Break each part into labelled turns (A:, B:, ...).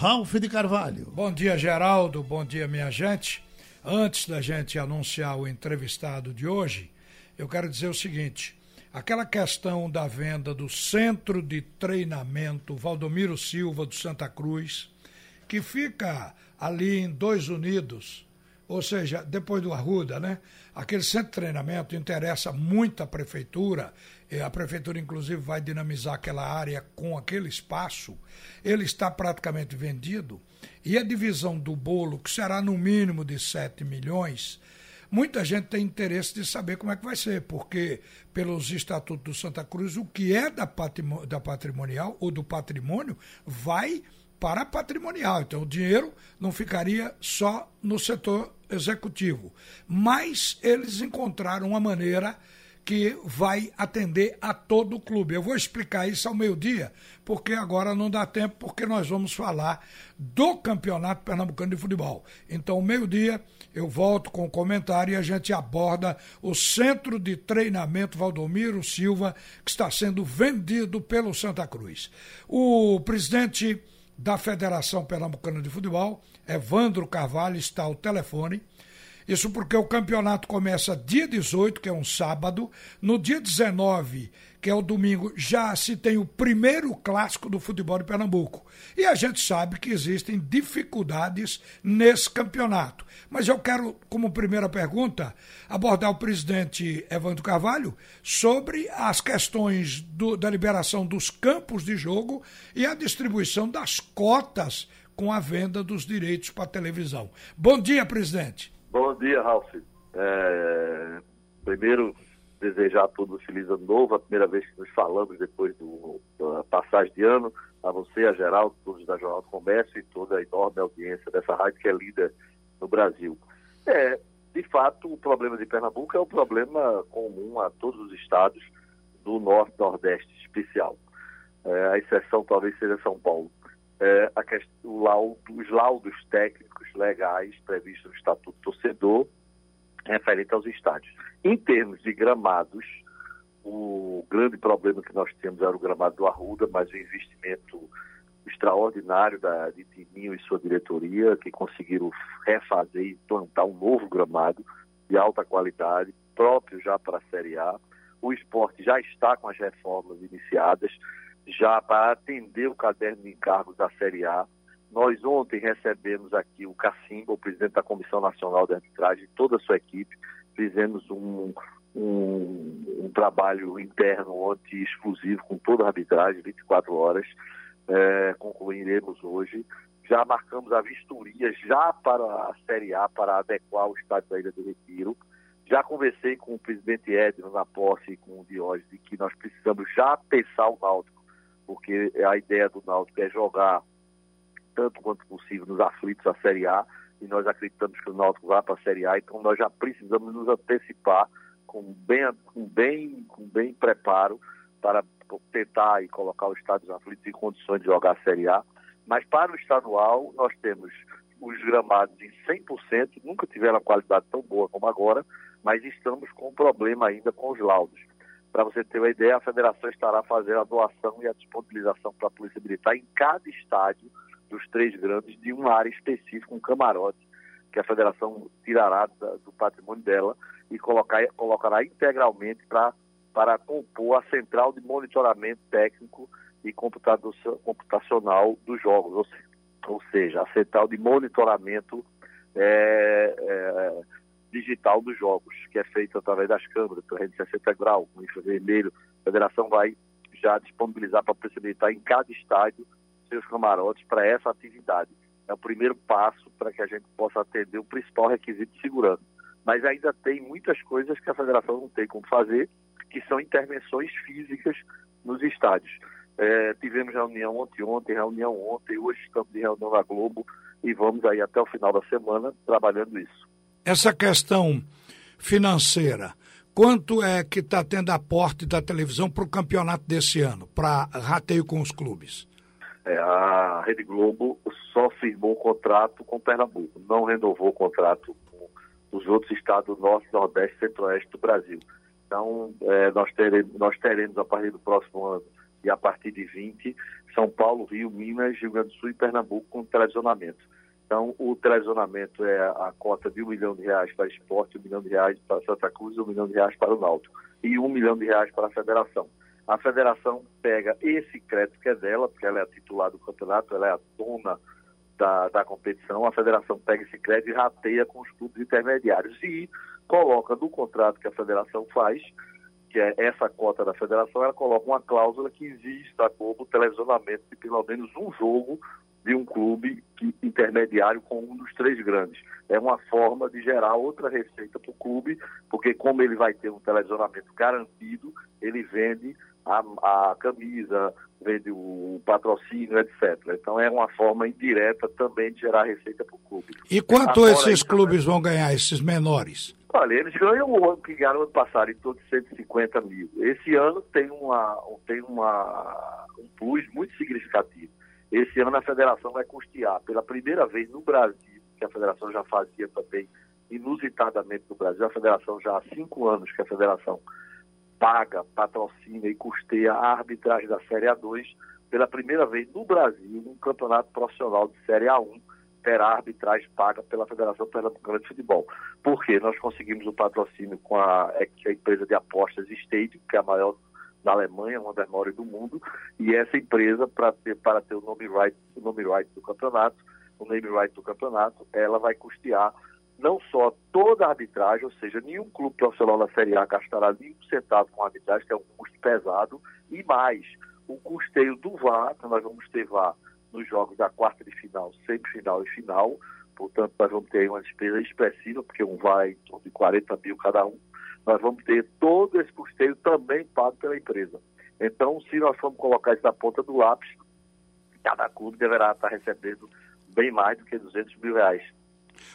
A: Ralf de Carvalho.
B: Bom dia, Geraldo. Bom dia, minha gente. Antes da gente anunciar o entrevistado de hoje, eu quero dizer o seguinte: aquela questão da venda do centro de treinamento Valdomiro Silva do Santa Cruz, que fica ali em Dois Unidos, ou seja, depois do Arruda, né? Aquele centro de treinamento interessa muito à prefeitura, a prefeitura inclusive vai dinamizar aquela área com aquele espaço. Ele está praticamente vendido e a divisão do bolo, que será no mínimo de 7 milhões, muita gente tem interesse de saber como é que vai ser, porque pelos estatutos do Santa Cruz, o que é da, da patrimonial ou do patrimônio vai para patrimonial. Então, o dinheiro não ficaria só no setor executivo. Mas eles encontraram uma maneira que vai atender a todo o clube. Eu vou explicar isso ao meio-dia, porque agora não dá tempo, porque nós vamos falar do Campeonato Pernambucano de Futebol. Então, meio-dia, eu volto com o comentário e a gente aborda o Centro de Treinamento Valdomiro Silva, que está sendo vendido pelo Santa Cruz. O presidente da Federação Pernambucana de Futebol, Evandro Carvalho, está ao telefone. Isso porque o campeonato começa dia 18, que é um sábado. No dia 19, que é o domingo, já se tem o primeiro clássico do futebol de Pernambuco. E a gente sabe que existem dificuldades nesse campeonato. Mas eu quero, como primeira pergunta, abordar o presidente Evandro Carvalho sobre as questões do, da liberação dos campos de jogo e a distribuição das cotas com a venda dos direitos para televisão. Bom dia, presidente.
C: Bom dia, Ralf. É, primeiro, desejar a todos um feliz ano novo, a primeira vez que nos falamos depois do, da passagem de ano, a você, a Geraldo, todos da Jornal do Comércio e toda a enorme audiência dessa rádio que é líder no Brasil. É, de fato, o problema de Pernambuco é um problema comum a todos os estados do Norte Nordeste especial. É, a exceção talvez seja São Paulo. É, a questão, laudo, os laudos técnicos legais previstos no Estatuto Torcedor referente aos estádios. Em termos de gramados, o grande problema que nós temos era o gramado do Arruda, mas o investimento extraordinário da, de Tininho e sua diretoria, que conseguiram refazer e plantar um novo gramado de alta qualidade, próprio já para a Série A. O esporte já está com as reformas iniciadas, já para atender o caderno de encargos da Série A. Nós ontem recebemos aqui o Cacimba, o presidente da Comissão Nacional de Arbitragem, toda a sua equipe. Fizemos um, um, um trabalho interno ontem exclusivo com toda a arbitragem, 24 horas. É, concluiremos hoje. Já marcamos a vistoria já para a Série A, para adequar o estádio da Ilha do Retiro. Já conversei com o presidente Edno na posse e com o Diógenes de que nós precisamos já pensar o Náutico, porque a ideia do Náutico é jogar tanto quanto possível nos aflitos da Série A, e nós acreditamos que o Náutico vá para a Série A, então nós já precisamos nos antecipar com bem, com bem, com bem preparo para tentar e colocar os estados aflitos em condições de jogar a Série A. Mas para o estadual, nós temos os gramados em 100%, nunca tiveram a qualidade tão boa como agora, mas estamos com um problema ainda com os laudos. Para você ter uma ideia, a federação estará fazendo a doação e a disponibilização para a Polícia Militar em cada estádio dos três grandes de uma área específica, um camarote, que a federação tirará do patrimônio dela e colocar, colocará integralmente pra, para compor a central de monitoramento técnico e computacional dos jogos, ou, se, ou seja, a central de monitoramento é, é, digital dos jogos, que é feita através das câmeras, 360 graus, com infravermelho. A federação vai já disponibilizar para possibilitar em cada estádio seus camarotes para essa atividade. É o primeiro passo para que a gente possa atender o principal requisito de segurança. Mas ainda tem muitas coisas que a federação não tem como fazer, que são intervenções físicas nos estádios. É, tivemos reunião ontem, ontem, reunião ontem, hoje estamos em reunião na Globo e vamos aí até o final da semana trabalhando isso.
B: Essa questão financeira, quanto é que está tendo aporte da televisão para o campeonato desse ano, para rateio com os clubes?
C: É, a Rede Globo só firmou o contrato com Pernambuco, não renovou o contrato com os outros estados do Norte, Nordeste Centro-Oeste do Brasil. Então, é, nós, teremos, nós teremos, a partir do próximo ano, e a partir de 20, São Paulo, Rio, Minas, Rio Grande do Sul e Pernambuco com televisionamento. Então, o televisionamento é a cota de um milhão de reais para esporte, um milhão de reais para Santa Cruz, um milhão de reais para o Náutico e um milhão de reais para a federação. A federação pega esse crédito que é dela, porque ela é a titular do campeonato, ela é a dona da, da competição, a federação pega esse crédito e rateia com os clubes intermediários e coloca no contrato que a federação faz, que é essa cota da federação, ela coloca uma cláusula que exige da Globo o televisionamento de pelo menos um jogo de um clube que, intermediário com um dos três grandes. É uma forma de gerar outra receita para o clube, porque como ele vai ter um televisionamento garantido, ele vende a, a camisa, vende o patrocínio, etc. Então é uma forma indireta também de gerar receita para o clube.
B: E quanto Agora, esses clubes vão ganhar, esses menores?
C: Olha, eles ganham o ano que ganharam ano passado em torno de 150 mil. Esse ano tem, uma, tem uma, um plus muito significativo. Esse ano a federação vai custear pela primeira vez no Brasil, que a federação já fazia também inusitadamente no Brasil, a federação já há cinco anos que a federação paga, patrocina e custeia a arbitragem da Série A2 pela primeira vez no Brasil, um campeonato profissional de Série A1 terá arbitragem paga pela Federação Pernambucana de Futebol. Porque nós conseguimos o patrocínio com a, é, a empresa de apostas Stadium, que é a maior da Alemanha, uma das maiores do mundo, e essa empresa, para ter, para ter o nome right, o nome right do campeonato, o name right do campeonato, ela vai custear não só toda a arbitragem, ou seja, nenhum clube profissional da Série A gastará nenhum centavo com a arbitragem, que é um custo pesado, e mais, o custeio do VAR, que nós vamos ter VAR nos jogos da quarta de final, semifinal e final, portanto nós vamos ter uma despesa expressiva, porque um VAR é em torno de 40 mil cada um, nós vamos ter todo esse custeio também pago pela empresa. Então, se nós formos colocar isso na ponta do lápis, cada clube deverá estar recebendo bem mais do que 200 mil reais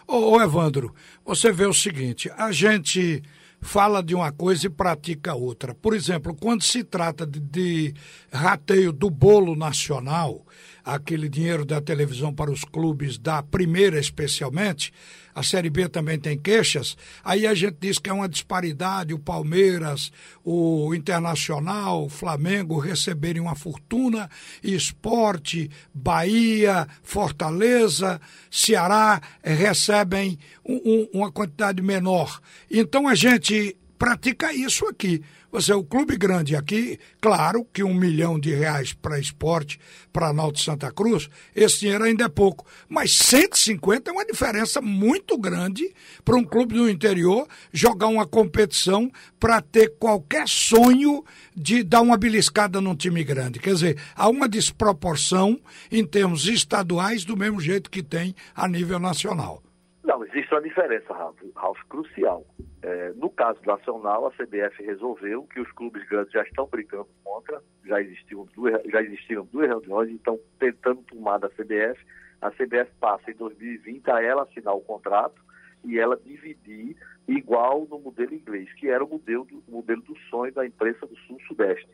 B: Ô, ô Evandro, você vê o seguinte, a gente fala de uma coisa e pratica outra. Por exemplo, quando se trata de, de rateio do bolo nacional, aquele dinheiro da televisão para os clubes da primeira especialmente, a Série B também tem queixas, aí a gente diz que é uma disparidade o Palmeiras, o Internacional, o Flamengo receberem uma fortuna, e Esporte, Bahia, Fortaleza, Ceará recebem um, um, uma quantidade menor. Então a gente pratica isso aqui. Você, o clube grande aqui, claro que um milhão de reais para esporte, para Náutico Santa Cruz, esse dinheiro ainda é pouco. Mas 150 é uma diferença muito grande para um clube do interior jogar uma competição para ter qualquer sonho de dar uma beliscada num time grande. Quer dizer, há uma desproporção em termos estaduais do mesmo jeito que tem a nível nacional.
C: Não, existe uma diferença, Ralf, Ralf crucial. É, no caso nacional, a CBF resolveu que os clubes grandes já estão brincando contra, já existiam duas, já existiram duas reuniões, então tentando tomar da CBF. A CBF passa em 2020 a ela assinar o contrato e ela dividir igual no modelo inglês, que era o modelo do, modelo do sonho da imprensa do Sul-Sudeste.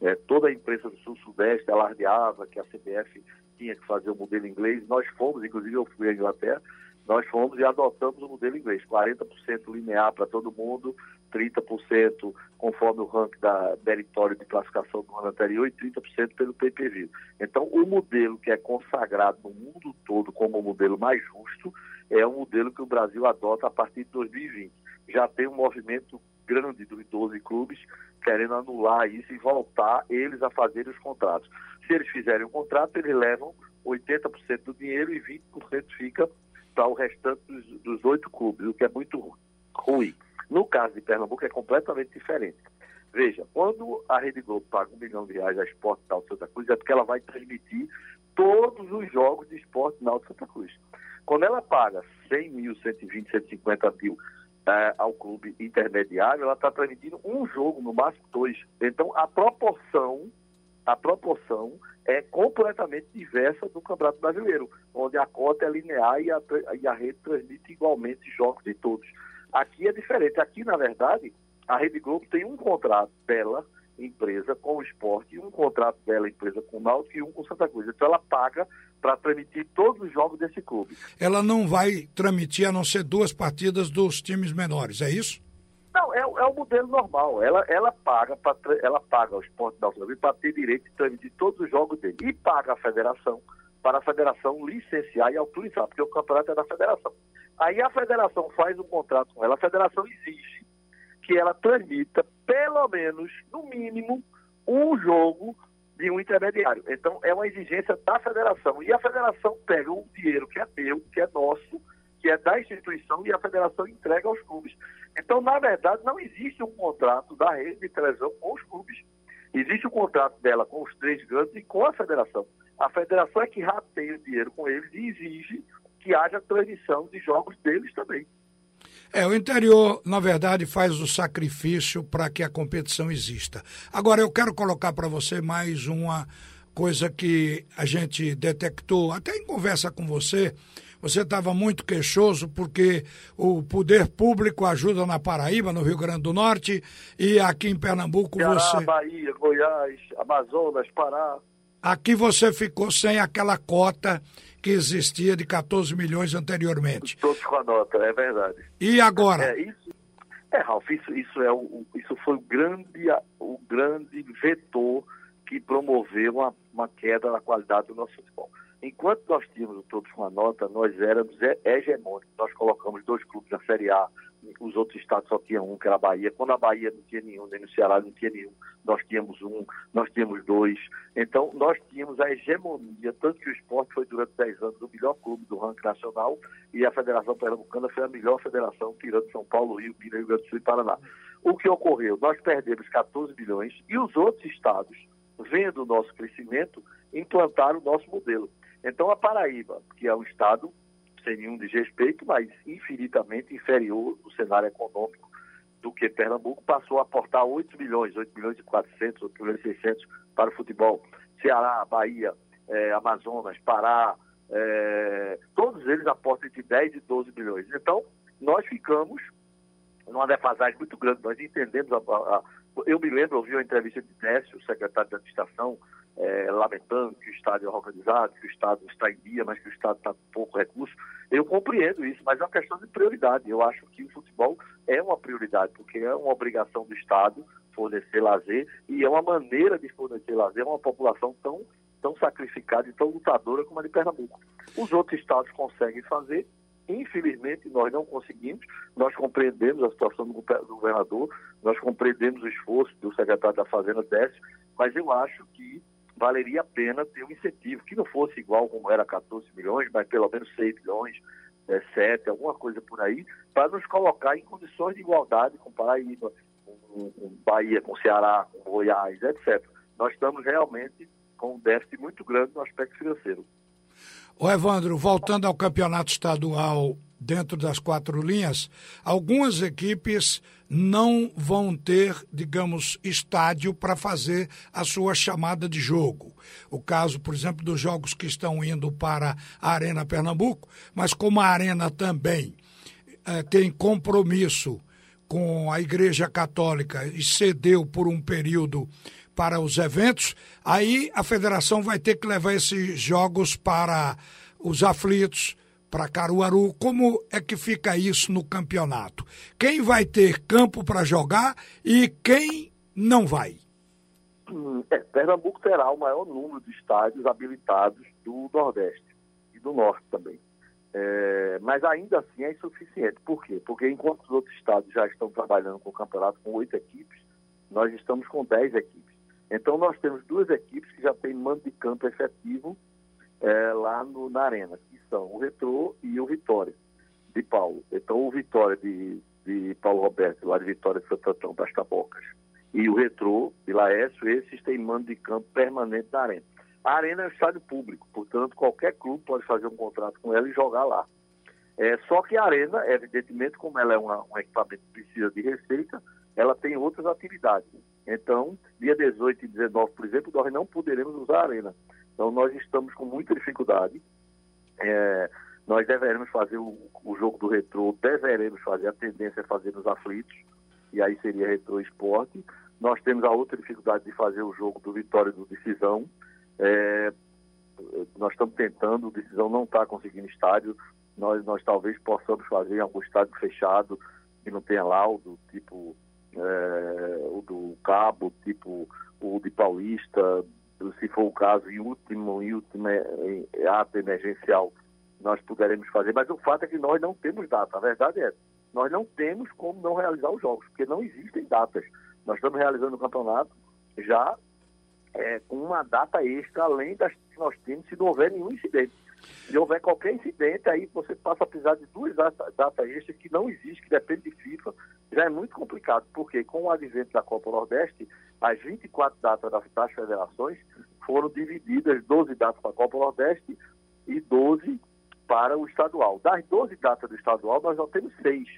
C: É, toda a imprensa do Sul-Sudeste alardeava que a CBF tinha que fazer o modelo inglês. Nós fomos, inclusive eu fui à Inglaterra, nós fomos e adotamos o modelo inglês, 40% linear para todo mundo, 30% conforme o ranking da meritório de classificação do ano anterior e 30% pelo PPV. Então, o modelo que é consagrado no mundo todo como o modelo mais justo é o modelo que o Brasil adota a partir de 2020. Já tem um movimento grande dos 12 clubes querendo anular isso e voltar eles a fazerem os contratos. Se eles fizerem o contrato, eles levam 80% do dinheiro e 20% fica para o restante dos oito clubes, o que é muito ruim. No caso de Pernambuco é completamente diferente. Veja, quando a Rede Globo paga um milhão de reais a Esporte Náutico Santa Cruz, é porque ela vai transmitir todos os jogos de Esporte Náutico Santa Cruz. Quando ela paga 100 mil, 120, 150 mil é, ao clube intermediário, ela está transmitindo um jogo, no máximo dois. Então, a proporção, a proporção é completamente diversa do Campeonato Brasileiro, onde a cota é linear e a, e a rede transmite igualmente jogos de todos. Aqui é diferente. Aqui, na verdade, a Rede Globo tem um contrato dela, empresa, com o esporte, um contrato dela, empresa, com o Náutico e um com Santa Cruz. Então ela paga para transmitir todos os jogos desse clube.
B: Ela não vai transmitir a não ser duas partidas dos times menores, é isso?
C: É, é o modelo normal. Ela, ela paga pra, ela paga o esporte da para ter direito de transmitir todos os jogos dele. E paga a federação para a federação licenciar e autorizar, porque o campeonato é da federação. Aí a federação faz um contrato com ela, a federação exige que ela transmita pelo menos, no mínimo, um jogo de um intermediário. Então é uma exigência da federação. E a federação pega um dinheiro que é meu, que é nosso, que é da instituição, e a federação entrega aos clubes. Então, na verdade, não existe um contrato da rede de televisão com os clubes. Existe o um contrato dela com os três grandes e com a federação. A federação é que rateia o dinheiro com eles e exige que haja transmissão de jogos deles também.
B: É, o interior, na verdade, faz o sacrifício para que a competição exista. Agora, eu quero colocar para você mais uma coisa que a gente detectou, até em conversa com você. Você estava muito queixoso porque o poder público ajuda na Paraíba, no Rio Grande do Norte, e aqui em Pernambuco
C: Ceará,
B: você.
C: Bahia, Goiás, Amazonas, Pará.
B: Aqui você ficou sem aquela cota que existia de 14 milhões anteriormente.
C: Todos com a nota, é verdade.
B: E agora?
C: É, isso, é Ralf, isso, isso, é o, isso foi o grande, o grande vetor que promoveu uma, uma queda na qualidade do nosso futebol. Enquanto nós tínhamos todos com a nota, nós éramos hegemônicos. Nós colocamos dois clubes na Série A, os outros estados só tinham um, que era a Bahia. Quando a Bahia não tinha nenhum, nem no Ceará não tinha nenhum, nós tínhamos um, nós tínhamos dois. Então, nós tínhamos a hegemonia, tanto que o esporte foi durante 10 anos o melhor clube do ranking nacional e a Federação Pernambucana foi a melhor federação, tirando São Paulo, Rio, Minas, Rio Grande do Sul e Paraná. O que ocorreu? Nós perdemos 14 bilhões e os outros estados, vendo o nosso crescimento, implantaram o nosso modelo. Então, a Paraíba, que é um estado sem nenhum desrespeito, mas infinitamente inferior no cenário econômico do que Pernambuco, passou a aportar 8 milhões, 8 milhões e 400, 8 milhões e 600 para o futebol. Ceará, Bahia, é, Amazonas, Pará, é, todos eles aportam entre 10 e 12 milhões. Então, nós ficamos numa defasagem muito grande. Nós entendemos, a, a, eu me lembro, ouvi uma entrevista de Décio, secretário de administração, é, lamentando que o Estado é organizado, que o Estado está em dia, mas que o Estado está com pouco recurso. Eu compreendo isso, mas é uma questão de prioridade. Eu acho que o futebol é uma prioridade, porque é uma obrigação do Estado fornecer lazer e é uma maneira de fornecer lazer a uma população tão, tão sacrificada e tão lutadora como a de Pernambuco. Os outros estados conseguem fazer, Infelizmente, nós não conseguimos. Nós compreendemos a situação do governador, nós compreendemos o esforço do secretário da Fazenda, Décio, mas eu acho que valeria a pena ter um incentivo, que não fosse igual como era 14 milhões, mas pelo menos 6 milhões, é, 7, alguma coisa por aí, para nos colocar em condições de igualdade com Paraíba, com, com Bahia, com Ceará, com Goiás, etc. Nós estamos realmente com um déficit muito grande no aspecto financeiro.
B: O Evandro, voltando ao campeonato estadual dentro das quatro linhas, algumas equipes não vão ter, digamos, estádio para fazer a sua chamada de jogo. O caso, por exemplo, dos jogos que estão indo para a Arena Pernambuco, mas como a Arena também é, tem compromisso com a Igreja Católica e cedeu por um período para os eventos, aí a federação vai ter que levar esses jogos para os aflitos, para Caruaru. Como é que fica isso no campeonato? Quem vai ter campo para jogar e quem não vai?
C: Hum, é, Pernambuco terá o maior número de estádios habilitados do Nordeste e do Norte também. É, mas ainda assim é insuficiente. Por quê? Porque enquanto os outros estados já estão trabalhando com o campeonato com oito equipes, nós estamos com dez equipes. Então nós temos duas equipes que já têm mando de campo efetivo é, lá no, na arena, que são o Retrô e o Vitória de Paulo. Então o Vitória de, de Paulo Roberto, lá de Vitória de Santo Antão das Tabocas, e o Retrô de Laércio, esses têm mando de campo permanente na arena. A arena é um estádio público, portanto qualquer clube pode fazer um contrato com ela e jogar lá. É, só que a arena, evidentemente, como ela é uma, um equipamento que precisa de receita, ela tem outras atividades. Então, dia 18 e 19, por exemplo, nós não poderemos usar a arena. Então, nós estamos com muita dificuldade. É, nós deveremos fazer o, o, jogo do retrô, deveremos fazer, a tendência é fazer nos aflitos, e aí seria retrô esporte. Nós temos a outra dificuldade de fazer o jogo do Vitória do Decisão. É, nós estamos tentando, o Decisão não está conseguindo estádio. Nós, nós talvez possamos fazer em algum estádio fechado que não tenha laudo, tipo é, o do Cabo, tipo o de Paulista, se for o caso, em último, em último em ato emergencial, nós poderemos fazer, mas o fato é que nós não temos data. A verdade é, nós não temos como não realizar os jogos, porque não existem datas. Nós estamos realizando o campeonato já é, com uma data extra, além das que nós temos, se não houver nenhum incidente. Se houver qualquer incidente, aí você passa a precisar de duas datas data extras que não existe, que depende de FIFA. Já é muito complicado, porque com o advento da Copa Nordeste, as 24 datas das, das federações foram divididas, 12 datas para a Copa Nordeste e 12 para o estadual. Das 12 datas do estadual, nós já temos seis.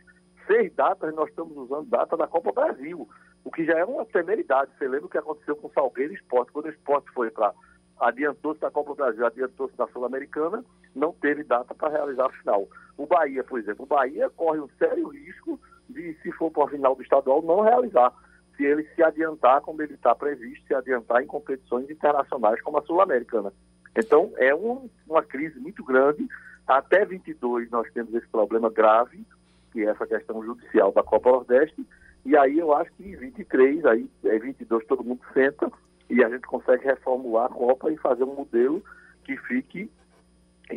C: Seis datas, nós estamos usando data da Copa Brasil, o que já é uma temeridade. Você lembra o que aconteceu com o Salgueiro Esporte? Quando o esporte foi para. Adiantou-se da Copa Brasil, adiantou-se da Sul-Americana, não teve data para realizar a final. O Bahia, por exemplo, o Bahia corre um sério risco de, se for para a final do estadual, não realizar. Se ele se adiantar, como ele está previsto, se adiantar em competições internacionais como a Sul-Americana. Então, é um, uma crise muito grande até 22 nós temos esse problema grave, que é essa questão judicial da Copa Nordeste, e aí eu acho que em 23, aí é 22 todo mundo senta e a gente consegue reformular a Copa e fazer um modelo que fique,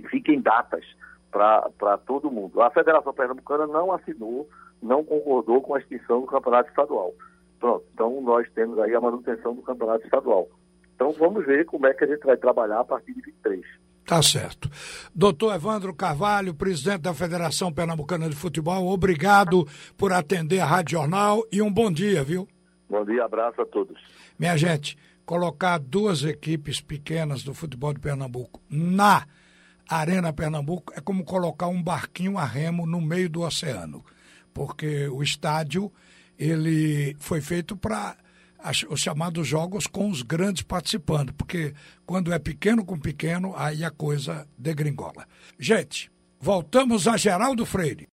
C: fique em datas para todo mundo. A Federação Pernambucana não assinou, não concordou com a extinção do campeonato estadual. Pronto, então nós temos aí a manutenção do campeonato estadual. Então vamos ver como é que a gente vai trabalhar a partir de 23.
B: Tá certo. Doutor Evandro Carvalho, presidente da Federação Pernambucana de Futebol, obrigado por atender a Rádio Jornal e um bom dia, viu?
C: Bom dia, abraço a todos.
B: Minha gente, colocar duas equipes pequenas do futebol de Pernambuco na Arena Pernambuco é como colocar um barquinho a remo no meio do oceano, porque o estádio ele foi feito para os chamados jogos com os grandes participando, porque quando é pequeno com pequeno, aí a coisa degringola. Gente, voltamos a Geraldo Freire.